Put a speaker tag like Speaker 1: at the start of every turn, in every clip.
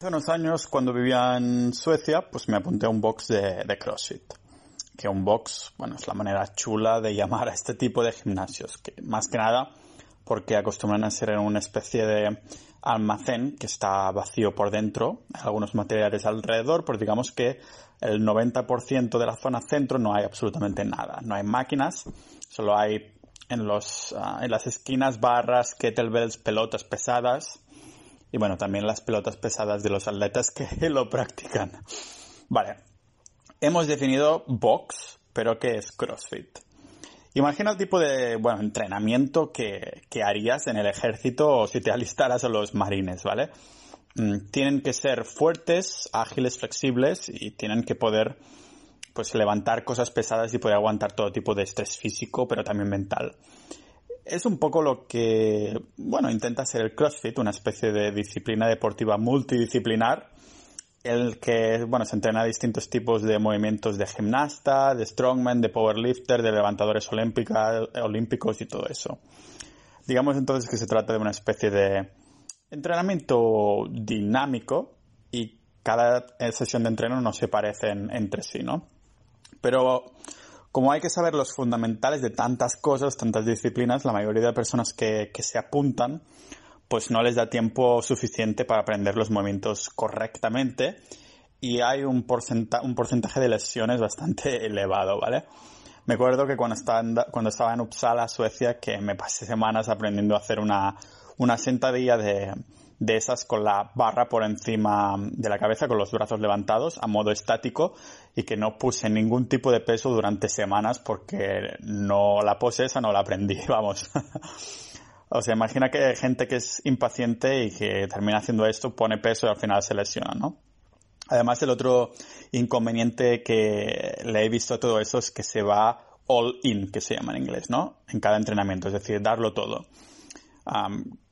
Speaker 1: Hace unos años, cuando vivía en Suecia, pues me apunté a un box de, de CrossFit. Que un box, bueno, es la manera chula de llamar a este tipo de gimnasios. Que más que nada, porque acostumbran a ser en una especie de almacén que está vacío por dentro, algunos materiales alrededor, pues digamos que el 90% de la zona centro no hay absolutamente nada. No hay máquinas, solo hay en, los, ah, en las esquinas barras, kettlebells, pelotas pesadas y bueno, también las pelotas pesadas de los atletas que lo practican. Vale, hemos definido box, pero ¿qué es CrossFit? Imagina el tipo de, bueno, entrenamiento que, que harías en el ejército o si te alistaras a los marines, ¿vale? Mm, tienen que ser fuertes, ágiles, flexibles y tienen que poder pues levantar cosas pesadas y poder aguantar todo tipo de estrés físico, pero también mental. Es un poco lo que, bueno, intenta ser el CrossFit, una especie de disciplina deportiva multidisciplinar, el que, bueno, se entrena distintos tipos de movimientos de gimnasta, de strongman, de powerlifter, de levantadores olímpicos y todo eso. Digamos entonces que se trata de una especie de entrenamiento dinámico y cada sesión de entreno no se parecen entre sí, ¿no? Pero como hay que saber los fundamentales de tantas cosas, tantas disciplinas, la mayoría de personas que, se apuntan, pues no les da tiempo suficiente para aprender los movimientos correctamente y hay un, un porcentaje de lesiones bastante elevado, ¿vale? Me acuerdo que cuando estaba, en, cuando estaba en Uppsala, Suecia, que me pasé semanas aprendiendo a hacer una, una sentadilla de, de esas con la barra por encima de la cabeza, con los brazos levantados, a modo estático, y que no puse ningún tipo de peso durante semanas porque no la pose esa, no la aprendí, vamos. o sea, imagina que hay gente que es impaciente y que termina haciendo esto, pone peso y al final se lesiona, ¿no? Además, el otro inconveniente que le he visto a todo eso es que se va all in, que se llama en inglés, ¿no? En cada entrenamiento, es decir, darlo todo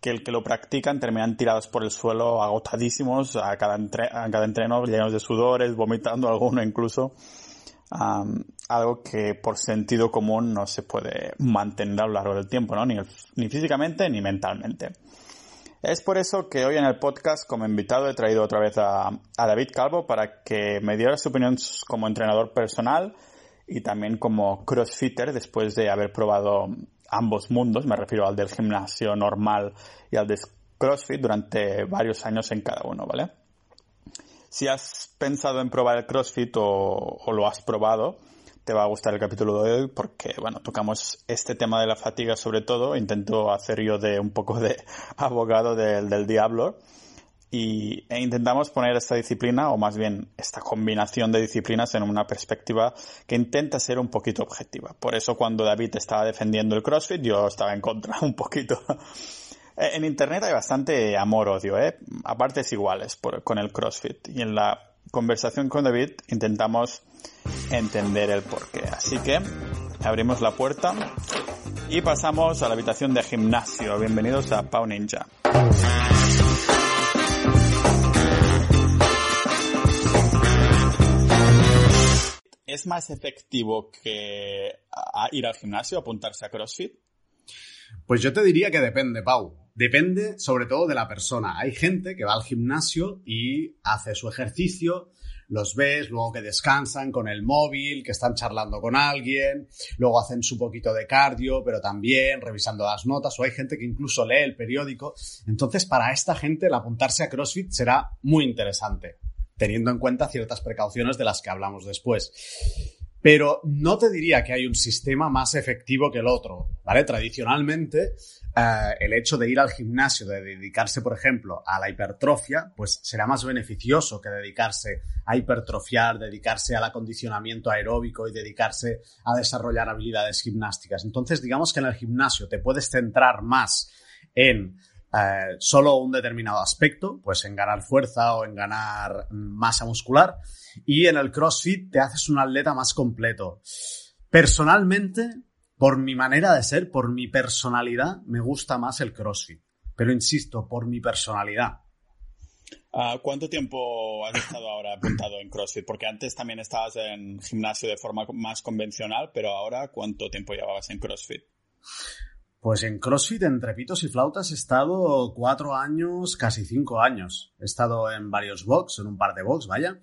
Speaker 1: que el que lo practican terminan tirados por el suelo agotadísimos a cada, a cada entreno, llenos de sudores, vomitando alguno incluso. algo que por sentido común no se puede mantener a lo largo del tiempo, ¿no? Ni, ni físicamente ni mentalmente. Es por eso que hoy en el podcast, como invitado, he traído otra vez a David Calvo para que me diera su opinión como entrenador personal y también como crossfitter después de haber probado ambos mundos, me refiero al del gimnasio normal y al de CrossFit durante varios años en cada uno, ¿vale? Si has pensado en probar el CrossFit o, lo has probado, te va a gustar el capítulo de hoy porque, bueno, tocamos este tema de la fatiga sobre todo. Intento hacer yo de un poco de abogado del, del diablo y, e intentamos poner esta disciplina, o más bien esta combinación de disciplinas, en una perspectiva que intenta ser un poquito objetiva. Por eso cuando David estaba defendiendo el CrossFit, yo estaba en contra un poquito. en Internet hay bastante amor-odio, ¿eh? a partes iguales con el CrossFit. Y en la conversación con David intentamos entender el porqué. Así que abrimos la puerta y pasamos a la habitación de gimnasio. Bienvenidos a Pau Ninja. ¿Es más efectivo que ir al gimnasio, apuntarse a CrossFit?
Speaker 2: Pues yo te diría que depende, Pau. Depende sobre todo de la persona. Hay gente que va al gimnasio y hace su ejercicio, los ves, luego que descansan con el móvil, que están charlando con alguien, luego hacen su poquito de cardio, pero también revisando las notas, o hay gente que incluso lee el periódico. Entonces, para esta gente, el apuntarse a CrossFit será muy interesante teniendo en cuenta ciertas precauciones de las que hablamos después. Pero no te diría que hay un sistema más efectivo que el otro, ¿vale? Tradicionalmente, eh, el hecho de ir al gimnasio, de dedicarse, por ejemplo, a la hipertrofia, pues será más beneficioso que dedicarse a hipertrofiar, dedicarse al acondicionamiento aeróbico y dedicarse a desarrollar habilidades gimnásticas. Entonces, digamos que en el gimnasio te puedes centrar más en eh, solo un determinado aspecto, pues en ganar fuerza o en ganar masa muscular, y en el CrossFit te haces un atleta más completo. Personalmente, por mi manera de ser, por mi personalidad, me gusta más el CrossFit. Pero insisto, por mi personalidad.
Speaker 1: Ah, ¿Cuánto tiempo has estado ahora apuntado en CrossFit? Porque antes también estabas en gimnasio de forma más convencional, pero ahora ¿cuánto tiempo llevabas en CrossFit?
Speaker 2: Pues en CrossFit, entre pitos y flautas, he estado cuatro años, casi cinco años. He estado en varios box, en un par de box, vaya,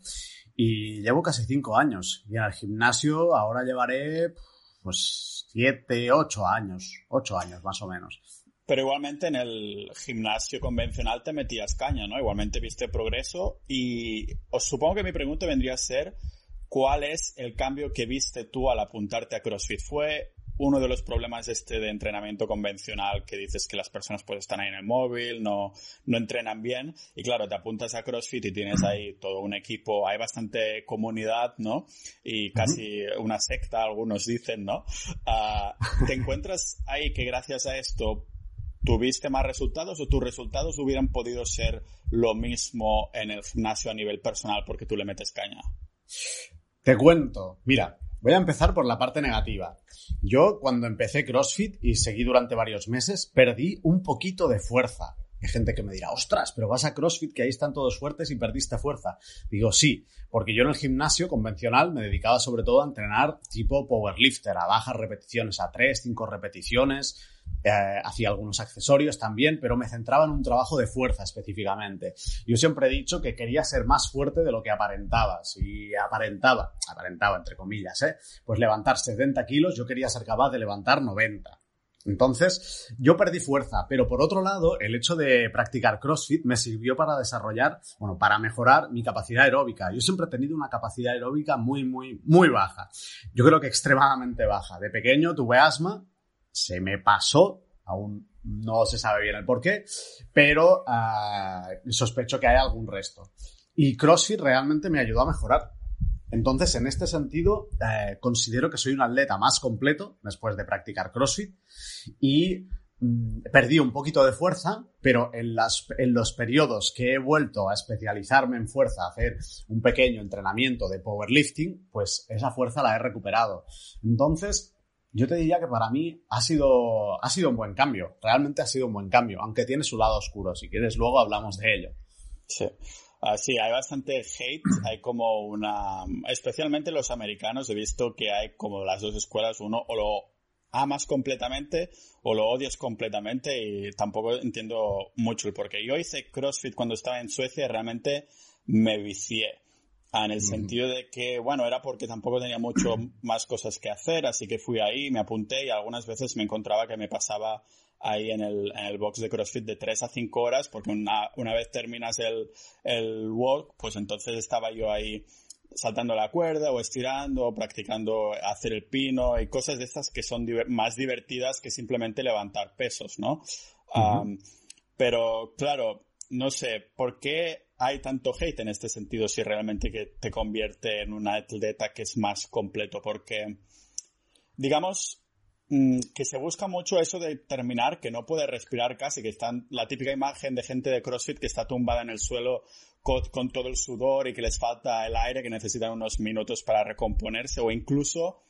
Speaker 2: y llevo casi cinco años. Y en el gimnasio ahora llevaré, pues, siete, ocho años, ocho años más o menos.
Speaker 1: Pero igualmente en el gimnasio convencional te metías caña, ¿no? Igualmente viste progreso y os supongo que mi pregunta vendría a ser ¿cuál es el cambio que viste tú al apuntarte a CrossFit? ¿Fue uno de los problemas este de entrenamiento convencional que dices que las personas pues están ahí en el móvil, no, no entrenan bien y claro, te apuntas a CrossFit y tienes ahí todo un equipo, hay bastante comunidad, ¿no? Y casi una secta, algunos dicen, ¿no? Ah, ¿Te encuentras ahí que gracias a esto ¿Tuviste más resultados o tus resultados hubieran podido ser lo mismo en el gimnasio a nivel personal porque tú le metes caña?
Speaker 2: Te cuento, mira, voy a empezar por la parte negativa. Yo cuando empecé CrossFit y seguí durante varios meses, perdí un poquito de fuerza. Hay gente que me dirá, ostras, pero vas a CrossFit que ahí están todos fuertes y perdiste fuerza. Digo, sí, porque yo en el gimnasio convencional me dedicaba sobre todo a entrenar tipo powerlifter, a bajas repeticiones, a 3, 5 repeticiones, eh, hacía algunos accesorios también, pero me centraba en un trabajo de fuerza específicamente. Yo siempre he dicho que quería ser más fuerte de lo que aparentaba. Si aparentaba, aparentaba entre comillas, ¿eh? pues levantar 70 kilos, yo quería ser capaz de levantar 90. Entonces, yo perdí fuerza, pero por otro lado, el hecho de practicar CrossFit me sirvió para desarrollar, bueno, para mejorar mi capacidad aeróbica. Yo siempre he tenido una capacidad aeróbica muy, muy, muy baja. Yo creo que extremadamente baja. De pequeño tuve asma, se me pasó, aún no se sabe bien el por qué, pero uh, sospecho que hay algún resto. Y CrossFit realmente me ayudó a mejorar. Entonces, en este sentido, eh, considero que soy un atleta más completo después de practicar CrossFit y mm, perdí un poquito de fuerza, pero en, las, en los periodos que he vuelto a especializarme en fuerza, a hacer un pequeño entrenamiento de powerlifting, pues esa fuerza la he recuperado. Entonces, yo te diría que para mí ha sido, ha sido un buen cambio. Realmente ha sido un buen cambio, aunque tiene su lado oscuro. Si quieres, luego hablamos de ello.
Speaker 1: Sí. Ah, sí, hay bastante hate, hay como una... Especialmente los americanos, he visto que hay como las dos escuelas, uno o lo amas completamente o lo odias completamente y tampoco entiendo mucho el porqué. Yo hice CrossFit cuando estaba en Suecia y realmente me vicié en el sentido de que, bueno, era porque tampoco tenía mucho más cosas que hacer, así que fui ahí, me apunté y algunas veces me encontraba que me pasaba ahí en el, en el box de CrossFit de 3 a 5 horas, porque una, una vez terminas el, el walk, pues entonces estaba yo ahí saltando la cuerda o estirando o practicando hacer el pino y cosas de estas que son más divertidas que simplemente levantar pesos, ¿no? pero claro, no sé, ¿por qué hay tanto hate en este sentido si realmente que te convierte en una atleta que es más completo? Porque, digamos, mm, que se busca mucho eso de terminar, que no puede respirar casi, que está la típica imagen de gente de CrossFit que está tumbada en el suelo con, con, todo el sudor y que les falta el aire, que necesitan unos minutos para recomponerse o incluso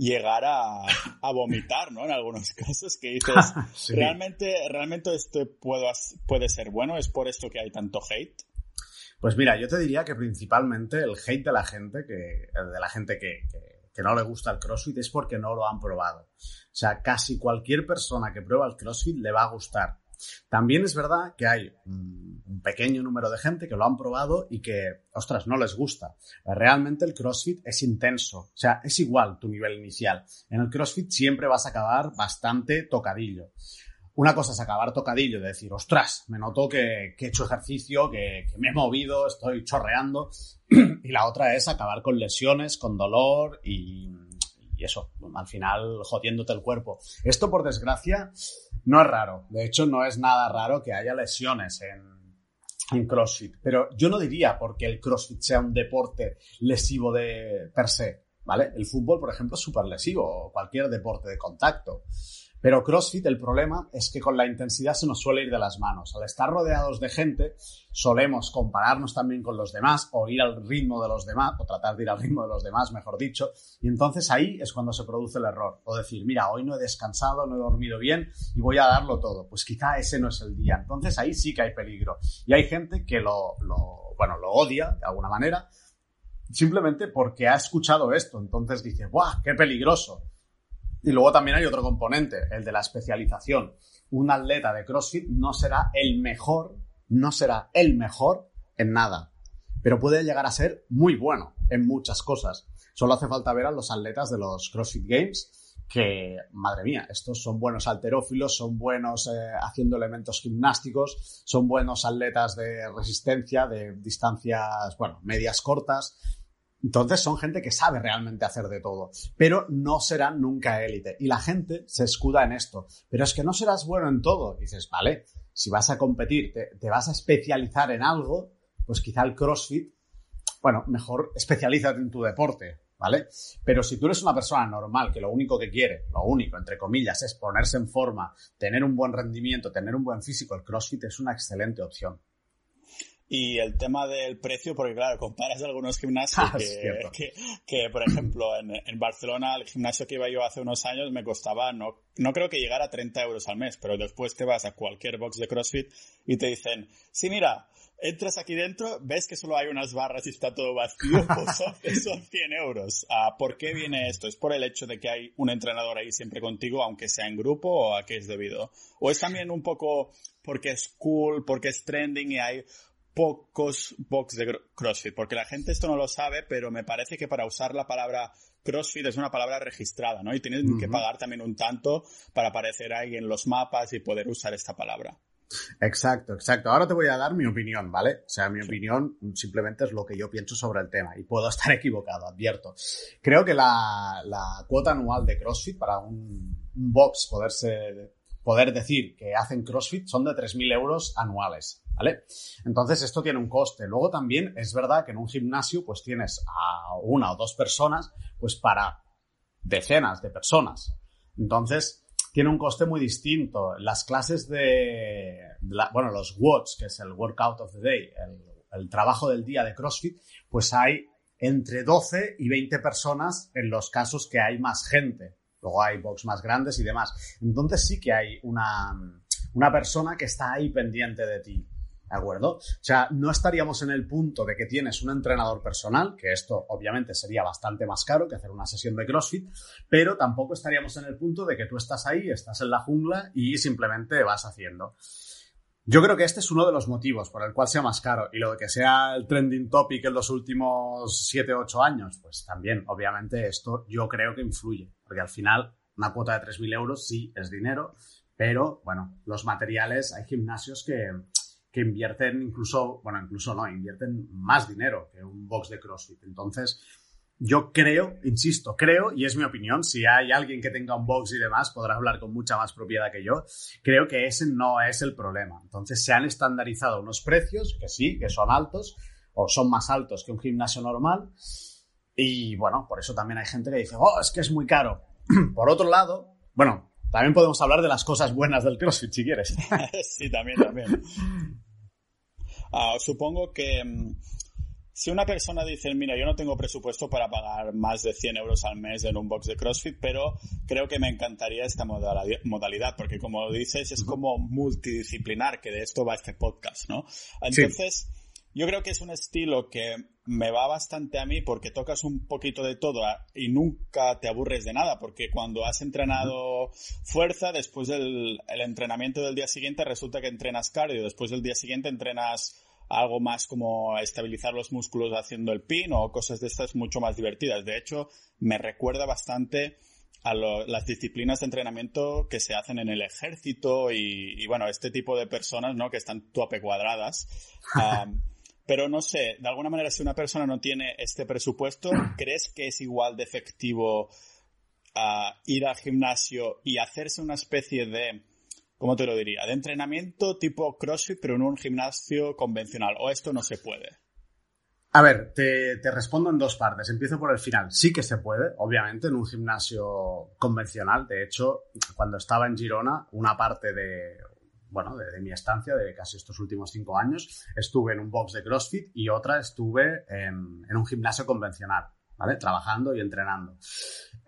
Speaker 1: llegar a, a vomitar, ¿no? En algunos casos que dices, ¿realmente, ¿realmente esto puede ser bueno? ¿Es por esto que hay tanto hate?
Speaker 2: Pues mira, yo te diría que principalmente el hate de la gente que, de la gente que, que, no le gusta el CrossFit es porque no lo han probado. O sea, casi cualquier persona que prueba el CrossFit le va a gustar. También es verdad que hay un pequeño número de gente que lo han probado y que, ostras, no les gusta. Realmente el CrossFit es intenso, o sea, es igual tu nivel inicial. En el CrossFit siempre vas a acabar bastante tocadillo. Una cosa es acabar tocadillo, de decir, ostras, me noto que, he hecho ejercicio, que, me he movido, estoy chorreando. y la otra es acabar con lesiones, con dolor y, eso, al final jodiéndote el cuerpo. Esto, por desgracia, no es raro. De hecho, no es nada raro que haya lesiones en, en CrossFit. Pero yo no diría porque el CrossFit sea un deporte lesivo de per se. ¿Vale? El fútbol, por ejemplo, es súper lesivo, o cualquier deporte de contacto. Pero CrossFit el problema es que con la intensidad se nos suele ir de las manos. Al estar rodeados de gente, solemos compararnos también con los demás o ir al ritmo de los demás, o tratar de ir al ritmo de los demás, mejor dicho. Y entonces ahí es cuando se produce el error. O decir, mira, hoy no he descansado, no he dormido bien y voy a darlo todo. Pues quizá ese no es el día. Entonces ahí sí que hay peligro. Y hay gente que lo, lo bueno, lo odia de alguna manera, simplemente porque ha escuchado esto. Entonces dice, ¡buah, qué peligroso! Y luego también hay otro componente, el de la especialización. Un atleta de CrossFit no será el mejor, no será el mejor en nada, pero puede llegar a ser muy bueno en muchas cosas. Solo hace falta ver a los atletas de los CrossFit Games que, madre mía, estos son buenos alterófilos, son buenos eh, haciendo elementos gimnásticos, son buenos atletas de resistencia, de distancias, bueno, medias cortas. Entonces son gente que sabe realmente hacer de todo, pero no serán nunca élite. Y la gente se escuda en esto. Pero es que no serás bueno en todo. Dices, vale, si vas a competir, te, te vas a especializar en algo, pues quizá el CrossFit, bueno, mejor especialízate en tu deporte. ¿vale? Pero si tú eres una persona normal que lo único que quiere, lo único, entre comillas, es ponerse en forma, tener un buen rendimiento, tener un buen físico, el CrossFit es una excelente opción.
Speaker 1: Y el tema del precio, porque claro, comparas algunos gimnasios ah, que, por ejemplo, en, Barcelona, el gimnasio que iba yo hace unos años me costaba, no, no creo que llegara a 30 euros al mes, pero después te vas a cualquier box de CrossFit y te dicen, sí, mira, entras aquí dentro, ves que solo hay unas barras y está todo vacío, pues son, 100 euros. Ah, ¿Por qué viene esto? ¿Es por el hecho de que hay un entrenador ahí siempre contigo, aunque sea en grupo, o a qué es debido? ¿O es también un poco porque es cool, porque es trending y hay pocos box de CrossFit? Porque la gente esto no lo sabe, pero me parece que para usar la palabra CrossFit es una palabra registrada, ¿no? Y tienes que pagar también un tanto para aparecer ahí en los mapas y poder usar esta palabra.
Speaker 2: Exacto, exacto. Ahora te voy a dar mi opinión, ¿vale? O sea, mi opinión simplemente es lo que yo pienso sobre el tema y puedo estar equivocado, advierto. Creo que la, cuota anual de CrossFit para un, box poderse, poder decir que hacen CrossFit son de 3.000 euros anuales, ¿vale? Entonces esto tiene un coste. Luego también es verdad que en un gimnasio pues tienes a una o dos personas pues para decenas de personas. Entonces, tiene un coste muy distinto. Las clases de, bueno, los WODs, que es el Workout of the Day, el, trabajo del día de CrossFit, pues hay entre 12 y 20 personas en los casos que hay más gente. Luego hay box más grandes y demás. Entonces sí que hay una, una persona que está ahí pendiente de ti. ¿De acuerdo? O sea, no estaríamos en el punto de que tienes un entrenador personal, que esto obviamente sería bastante más caro que hacer una sesión de CrossFit, pero tampoco estaríamos en el punto de que tú estás ahí, estás en la jungla y simplemente vas haciendo. Yo creo que este es uno de los motivos por el cual sea más caro y lo de que sea el trending topic en los últimos 7 o 8 años, pues también, obviamente, esto yo creo que influye, porque al final una cuota de 3.000 euros sí es dinero, pero bueno, los materiales, hay gimnasios que, que invierten incluso, bueno, incluso no, invierten más dinero que un box de CrossFit. Entonces, yo creo, insisto, creo, y es mi opinión, si hay alguien que tenga un box y demás, podrá hablar con mucha más propiedad que yo, creo que ese no es el problema. Entonces, se han estandarizado unos precios que sí, que son altos, o son más altos que un gimnasio normal, y bueno, por eso también hay gente que dice, oh, es que es muy caro. por otro lado, bueno, también podemos hablar de las cosas buenas del CrossFit si quieres.
Speaker 1: sí, también, también. Ah, supongo que mm, si una persona dice, mira, yo no tengo presupuesto para pagar más de 100 euros al mes en un box de CrossFit, pero creo que me encantaría esta modalidad, porque como dices, es como multidisciplinar, que de esto va este podcast, ¿no? Entonces, yo creo que es un estilo que me va bastante a mí porque tocas un poquito de todo ah, y nunca te aburres de nada, porque cuando has entrenado fuerza, después del entrenamiento del día siguiente resulta que entrenas cardio, después del día siguiente entrenas algo más como estabilizar los músculos haciendo el pin o cosas de estas mucho más divertidas. De hecho, me recuerda bastante a las disciplinas de entrenamiento que se hacen en el ejército y, bueno, este tipo de personas, ¿no? Que están tope cuadradas. Pero no sé, de alguna manera, si una persona no tiene este presupuesto, ¿crees que es igual de efectivo ah, ir al gimnasio y hacerse una especie de, ¿cómo te lo diría? De entrenamiento tipo CrossFit, pero en un gimnasio convencional. ¿O esto no se puede?
Speaker 2: A ver, te, te, respondo en dos partes. Empiezo por el final. Sí que se puede, obviamente, en un gimnasio convencional. De hecho, cuando estaba en Girona, una parte de, bueno, de, mi estancia, de casi estos últimos cinco años, estuve en un box de CrossFit y otra estuve en, un gimnasio convencional, ¿vale? Trabajando y entrenando.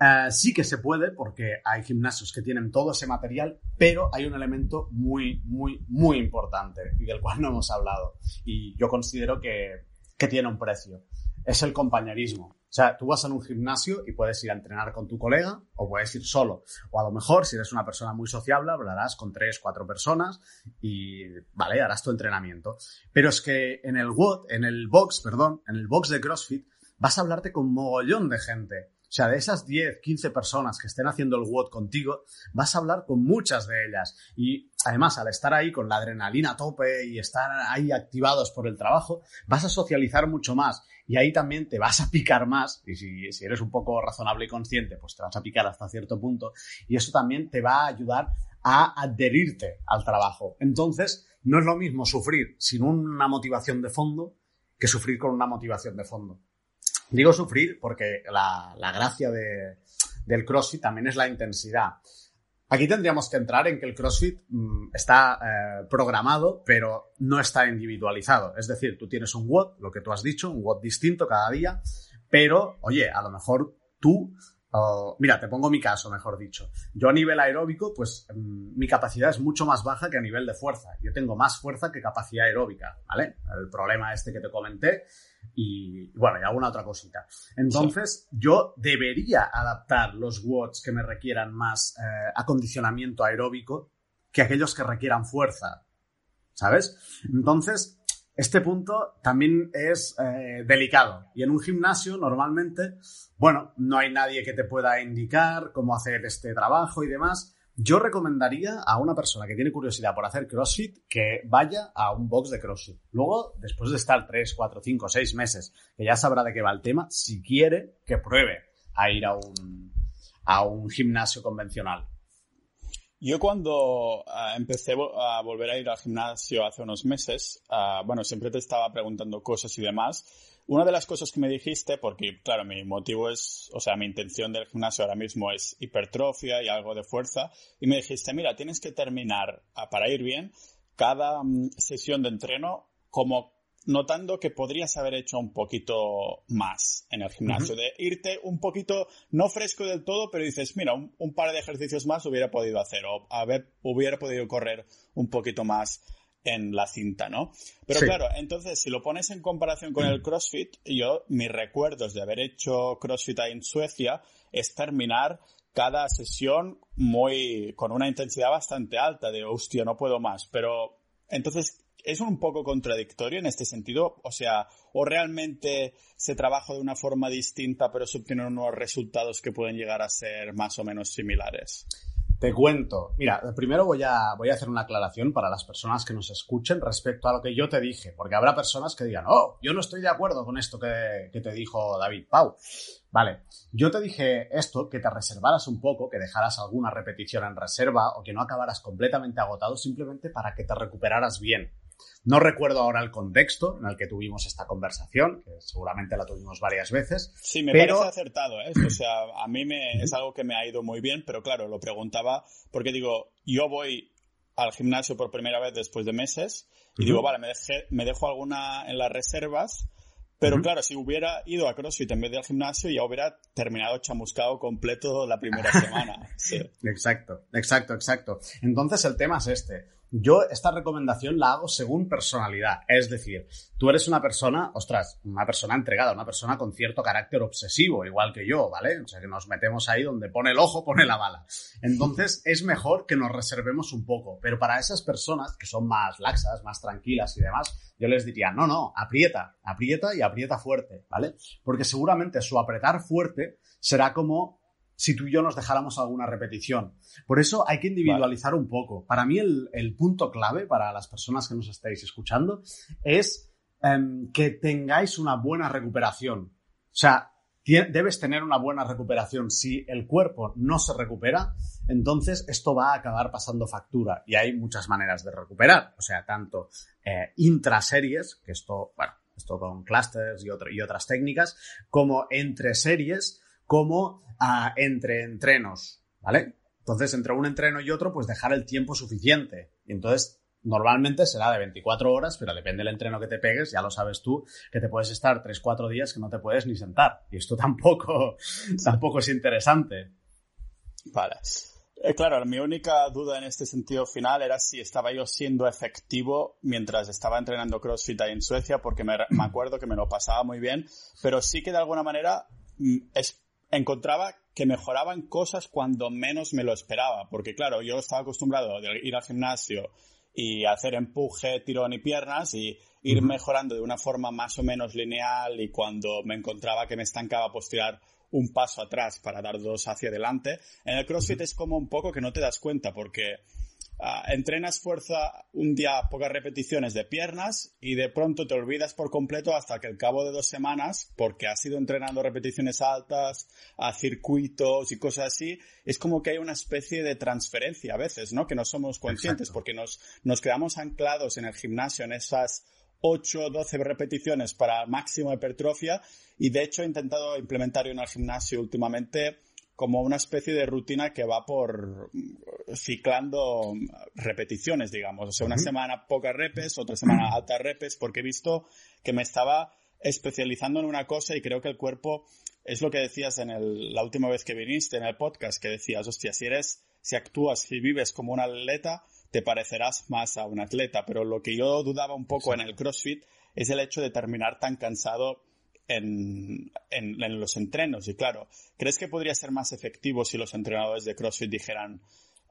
Speaker 2: Eh, sí que se puede porque hay gimnasios que tienen todo ese material, pero hay un elemento muy, muy, muy importante y del cual no hemos hablado y yo considero que, que tiene un precio. es el compañerismo. O sea, tú vas a un gimnasio y puedes ir a entrenar con tu colega o puedes ir solo. O a lo mejor, si eres una persona muy sociable, hablarás con tres, cuatro personas y, vale, harás tu entrenamiento. Pero es que en el WOD, en el box, perdón, en el box de CrossFit, vas a hablarte con mogollón de gente. O sea, de esas 10, 15 personas que estén haciendo el WOD contigo, vas a hablar con muchas de ellas. Y además, al estar ahí con la adrenalina a tope y estar ahí activados por el trabajo, vas a socializar mucho más. Y ahí también te vas a picar más. Y si, si eres un poco razonable y consciente, pues te vas a picar hasta cierto punto. Y eso también te va a ayudar a adherirte al trabajo. Entonces, no es lo mismo sufrir sin una motivación de fondo que sufrir con una motivación de fondo. Digo sufrir porque la, gracia del CrossFit también es la intensidad. Aquí tendríamos que entrar en que el CrossFit mm, está eh, programado, pero no está individualizado. Es decir, tú tienes un WOD, lo que tú has dicho, un WOD distinto cada día, pero, oye, a lo mejor tú mira, te pongo mi caso, mejor dicho. Yo a nivel aeróbico, pues mm, mi capacidad es mucho más baja que a nivel de fuerza. Yo tengo más fuerza que capacidad aeróbica, ¿vale? El problema este que te comenté y, bueno, y alguna otra cosita. Entonces, yo debería adaptar los watts que me requieran más eh, acondicionamiento aeróbico que aquellos que requieran fuerza, ¿sabes? Entonces, este punto también es eh, delicado. Y en un gimnasio, normalmente, bueno, no hay nadie que te pueda indicar cómo hacer este trabajo y demás. Yo recomendaría a una persona que tiene curiosidad por hacer CrossFit que vaya a un box de CrossFit. Luego, después de estar 3, 4, 5, 6 meses, que ya sabrá de qué va el tema, si quiere, que pruebe a ir a un, a un gimnasio convencional.
Speaker 1: Yo cuando ah, empecé a volver a ir al gimnasio hace unos meses, ah, bueno, siempre te estaba preguntando cosas y demás. Una de las cosas que me dijiste, porque claro, mi motivo es, o sea, mi intención del gimnasio ahora mismo es hipertrofia y algo de fuerza, y me dijiste, mira, tienes que terminar, ah, para ir bien, cada mm, sesión de entreno como notando que podrías haber hecho un poquito más en el gimnasio, de irte un poquito, no fresco del todo, pero dices, mira, un, par de ejercicios más hubiera podido hacer, o haber, hubiera podido correr un poquito más en la cinta, ¿no? Pero claro, entonces, si lo pones en comparación con el CrossFit, yo, mis recuerdos de haber hecho CrossFit ahí en Suecia es terminar cada sesión muy, con una intensidad bastante alta de, hostia, no puedo más, pero entonces es un poco contradictorio en este sentido. O sea, o realmente se trabaja de una forma distinta, pero se obtienen unos resultados que pueden llegar a ser más o menos similares.
Speaker 2: Te cuento. Mira, primero voy a, voy a hacer una aclaración para las personas que nos escuchen respecto a lo que yo te dije, porque habrá personas que digan, oh, yo no estoy de acuerdo con esto que, que te dijo David Pau. Vale, yo te dije esto, que te reservaras un poco, que dejaras alguna repetición en reserva o que no acabaras completamente agotado simplemente para que te recuperaras bien. No recuerdo ahora el contexto en el que tuvimos esta conversación, que seguramente la tuvimos varias veces.
Speaker 1: Sí, me parece acertado, ¿eh? O sea, a mí me, es algo que me ha ido muy bien, pero claro, lo preguntaba porque digo, yo voy al gimnasio por primera vez después de meses y digo, vale, me, me dejo alguna en las reservas, pero claro, si hubiera ido a CrossFit en vez de al gimnasio, ya hubiera terminado chamuscado completo la primera semana. Sí.
Speaker 2: Exacto, exacto, exacto. Entonces el tema es este. Yo esta recomendación la hago según personalidad. Es decir, tú eres una persona, ostras, una persona entregada, una persona con cierto carácter obsesivo, igual que yo, ¿vale? O sea, que nos metemos ahí donde pone el ojo, pone la bala. Entonces, es mejor que nos reservemos un poco. Pero para esas personas que son más laxas, más tranquilas y demás, yo les diría, no, no, aprieta, aprieta y aprieta fuerte, ¿vale? Porque seguramente su apretar fuerte será como si tú y yo nos dejáramos alguna repetición. Por eso hay que individualizar un poco. Para mí el, punto clave para las personas que nos estáis escuchando es em, que tengáis una buena recuperación. O sea, debes tener una buena recuperación. Si el cuerpo no se recupera, entonces esto va a acabar pasando factura. Y hay muchas maneras de recuperar. O sea, tanto eh, intraseries, que esto, bueno, esto con clusters y, y otras técnicas, como entre series, como entre entrenos, ¿vale? Entonces, entre un entreno y otro, pues dejar el tiempo suficiente. Y entonces, normalmente será de 24 horas, pero depende del entreno que te pegues, ya lo sabes tú, que te puedes estar 3-4 días que no te puedes ni sentar. Y esto tampoco, tampoco es interesante.
Speaker 1: Vale. Eh, claro, mi única duda en este sentido final era si estaba yo siendo efectivo mientras estaba entrenando CrossFit ahí en Suecia, porque me, acuerdo que me lo pasaba muy bien, pero sí que de alguna manera mm, encontraba que mejoraban cosas cuando menos me lo esperaba, porque claro, yo estaba acostumbrado a ir al gimnasio y hacer empuje, tirón y piernas y ir mejorando de una forma más o menos lineal y cuando me encontraba que me estancaba pues tirar un paso atrás para dar dos hacia adelante. En el CrossFit es como un poco que no te das cuenta porque ah, entrenas fuerza un día pocas repeticiones de piernas y de pronto te olvidas por completo hasta que al cabo de dos semanas, porque has ido entrenando repeticiones altas, a circuitos y cosas así, es como que hay una especie de transferencia a veces, ¿no? Que no somos conscientes porque nos, nos quedamos anclados en el gimnasio en esas 8 o 12 repeticiones para máximo hipertrofia y de hecho he intentado implementar en el gimnasio últimamente como una especie de rutina que va por ciclando repeticiones, digamos. O sea, una semana pocas repes, otra semana altas repes, porque he visto que me estaba especializando en una cosa y creo que el cuerpo es lo que decías en la última vez que viniste en el podcast, que decías, hostia, si eres, si actúas, si vives como un atleta, te parecerás más a un atleta. Pero lo que yo dudaba un poco en el CrossFit es el hecho de terminar tan cansado en, los entrenos. Y claro, ¿crees que podría ser más efectivo si los entrenadores de CrossFit dijeran,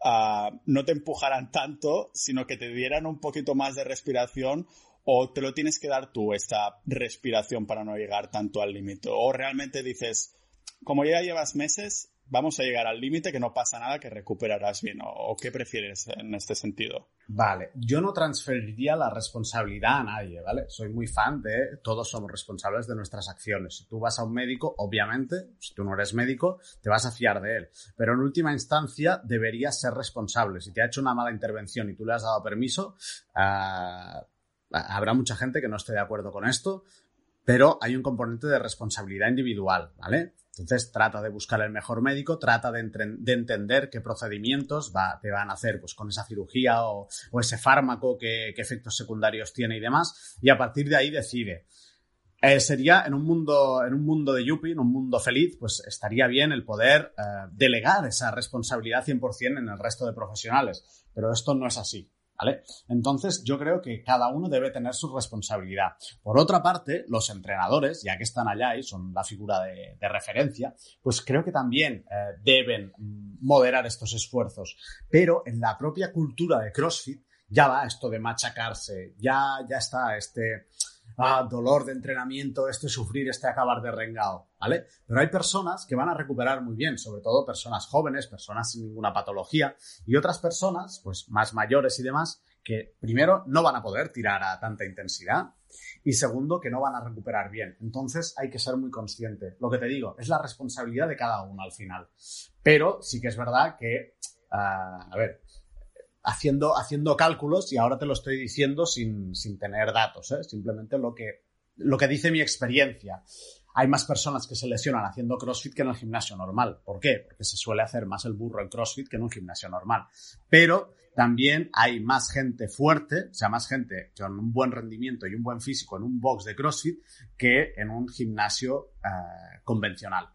Speaker 1: ah, no te empujaran tanto, sino que te dieran un poquito más de respiración o te lo tienes que dar tú esta respiración para no llegar tanto al límite? O realmente dices, como ya llevas meses, vamos a llegar al límite que no pasa nada, que recuperarás bien. ¿O, qué prefieres en este sentido?
Speaker 2: Vale, yo no transferiría la responsabilidad a nadie, ¿vale? Soy muy fan de todos somos responsables de nuestras acciones. Si tú vas a un médico, obviamente, si tú no eres médico, te vas a fiar de él. Pero en última instancia, deberías ser responsable. Si te ha hecho una mala intervención y tú le has dado permiso, ah, habrá mucha gente que no esté de acuerdo con esto, pero hay un componente de responsabilidad individual, ¿vale? Entonces trata de buscar el mejor médico, trata de, entender qué procedimientos te van a hacer pues, con esa cirugía o, ese fármaco, qué, efectos secundarios tiene y demás, y a partir de ahí decide. Eh, sería en un mundo, en un mundo de Yuppie, en un mundo feliz, pues estaría bien el poder eh, delegar esa responsabilidad 100% en el resto de profesionales, pero esto no es así. Entonces, yo creo que cada uno debe tener su responsabilidad. Por otra parte, los entrenadores, ya que están allá y son la figura de, referencia, pues creo que también eh, deben moderar estos esfuerzos. Pero en la propia cultura de CrossFit ya va esto de machacarse, ya, ya está este ah, dolor de entrenamiento, este sufrir, este acabar de rengado, ¿vale? Pero hay personas que van a recuperar muy bien, sobre todo personas jóvenes, personas sin ninguna patología, y otras personas, pues más mayores y demás, que primero no van a poder tirar a tanta intensidad y segundo que no van a recuperar bien. Entonces hay que ser muy consciente. Lo que te digo, es la responsabilidad de cada uno al final. Pero sí que es verdad que, ah, a ver, haciendo, haciendo cálculos y ahora te lo estoy diciendo sin, tener datos, ¿eh? simplemente lo que, lo que dice mi experiencia. Hay más personas que se lesionan haciendo CrossFit que en el gimnasio normal. ¿Por qué? Porque se suele hacer más el burro en CrossFit que en un gimnasio normal. Pero también hay más gente fuerte, o sea, más gente con un buen rendimiento y un buen físico en un box de CrossFit que en un gimnasio eh, convencional.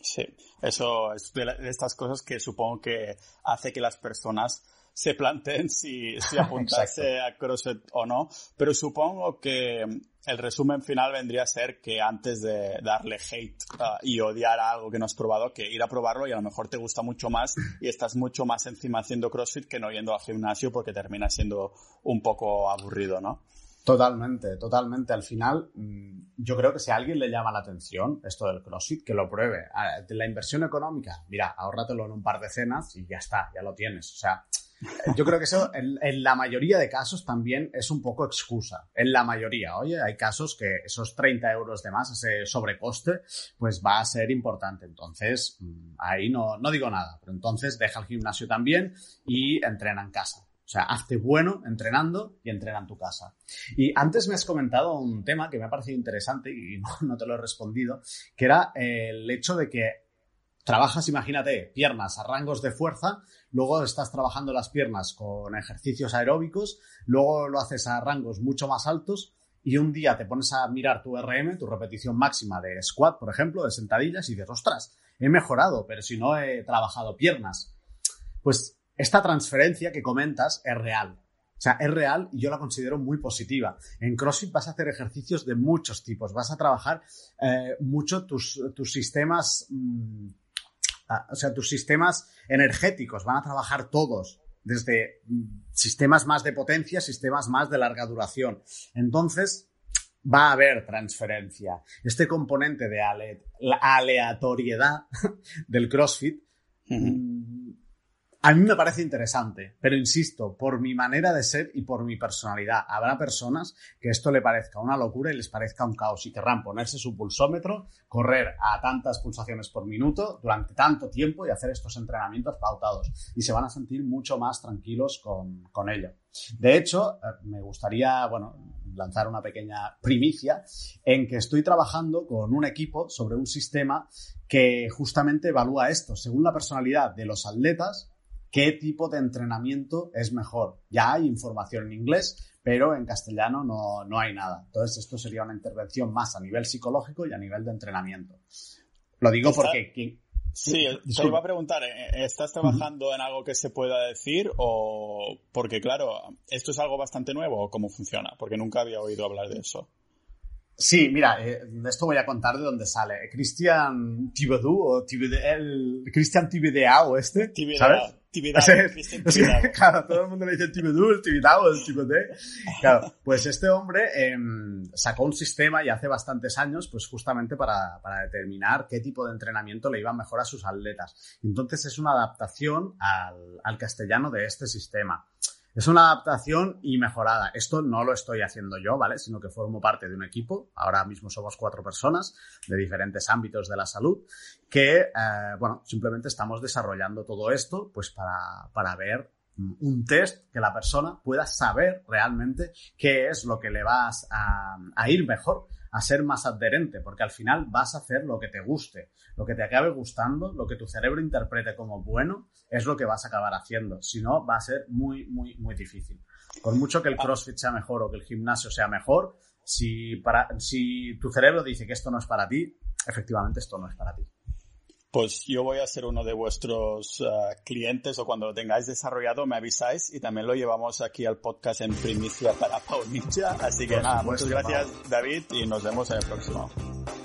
Speaker 1: Sí, eso es de, estas cosas que supongo que hace que las personas se planteen si, si apuntarse a CrossFit o no, pero supongo que el resumen final vendría a ser que antes de darle hate uh, y odiar a algo que no has probado, que ir a probarlo y a lo mejor te gusta mucho más y estás mucho más encima haciendo CrossFit que no yendo al gimnasio porque termina siendo un poco aburrido, ¿no?
Speaker 2: Totalmente, totalmente. Al final, mm, yo creo que si a alguien le llama la atención esto del CrossFit, que lo pruebe. La inversión económica, mira, ahórratelo en un par de cenas y ya está, ya lo tienes. O sea, yo creo que eso en, la mayoría de casos también es un poco excusa. En la mayoría, oye, hay casos que esos 30 euros de más, ese sobrecoste, pues va a ser importante. Entonces, mm, ahí no, no digo nada, pero entonces deja el gimnasio también y entrena en casa. O sea, hazte bueno entrenando y entrena en tu casa. Y antes me has comentado un tema que me ha parecido interesante y no, te lo he respondido, que era el hecho de que trabajas, imagínate, piernas a rangos de fuerza, luego estás trabajando las piernas con ejercicios aeróbicos, luego lo haces a rangos mucho más altos y un día te pones a mirar tu RM, tu repetición máxima de squat, por ejemplo, de sentadillas y dices, ostras, he mejorado, pero si no he trabajado piernas. pues esta transferencia que comentas es real. O sea, es real y yo la considero muy positiva. En CrossFit vas a hacer ejercicios de muchos tipos, vas a trabajar eh, mucho tus, tus sistemas, mm, o sea, tus sistemas energéticos, van a trabajar todos, desde mm, sistemas más de potencia, sistemas más de larga duración. Entonces, va a haber transferencia. Este componente de aleatoriedad del CrossFit a mí me parece interesante, pero insisto, por mi manera de ser y por mi personalidad, habrá personas que esto le parezca una locura y les parezca un caos y querrán ponerse su pulsómetro, correr a tantas pulsaciones por minuto durante tanto tiempo y hacer estos entrenamientos pautados. Y se van a sentir mucho más tranquilos con, con ello. De hecho, eh, me gustaría, bueno, lanzar una pequeña primicia en que estoy trabajando con un equipo sobre un sistema que justamente evalúa esto, según la personalidad de los atletas, qué tipo de entrenamiento es mejor. Ya hay información en inglés, pero en castellano no, hay nada. Entonces, esto sería una intervención más a nivel psicológico y a nivel de entrenamiento. Lo digo porque...
Speaker 1: Sí, te iba a preguntar, ¿eh, ¿estás trabajando en algo que se pueda decir o porque claro, esto es algo bastante nuevo o cómo funciona? Porque nunca había oído hablar de eso.
Speaker 2: Sí, mira, eh, de esto voy a contar de dónde sale. Christian Thibodeau o Thibodeau, el Christian Thibodeau este, ¿sabes? claro, todo el mundo le dice el el Thibodeau. Claro, pues este hombre em, sacó un sistema y hace bastantes años, pues justamente para, para, determinar qué tipo de entrenamiento le iba mejor a sus atletas. Entonces es una adaptación al, al castellano de este sistema. Es una adaptación y mejorada. Esto no lo estoy haciendo yo, ¿vale? Sino que formo parte de un equipo. Ahora mismo somos cuatro personas de diferentes ámbitos de la salud que, eh, bueno, simplemente estamos desarrollando todo esto pues para, para ver un test que la persona pueda saber realmente qué es lo que le vas a, a ir mejor a ser más adherente, porque al final vas a hacer lo que te guste, lo que te acabe gustando, lo que tu cerebro interprete como bueno, es lo que vas a acabar haciendo. Si no, va a ser muy, muy, muy difícil. Por mucho que el CrossFit sea mejor o que el gimnasio sea mejor, si, para, si tu cerebro dice que esto no es para ti, efectivamente esto no es para ti.
Speaker 1: Pues yo voy a ser uno de vuestros eh, clientes o cuando lo tengáis desarrollado me avisáis y también lo llevamos aquí al podcast en primicia para Pau Ninja. Así que nada, muchas gracias David y nos vemos en el próximo.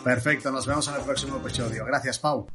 Speaker 2: Perfecto, nos vemos en el próximo episodio. Gracias Pau.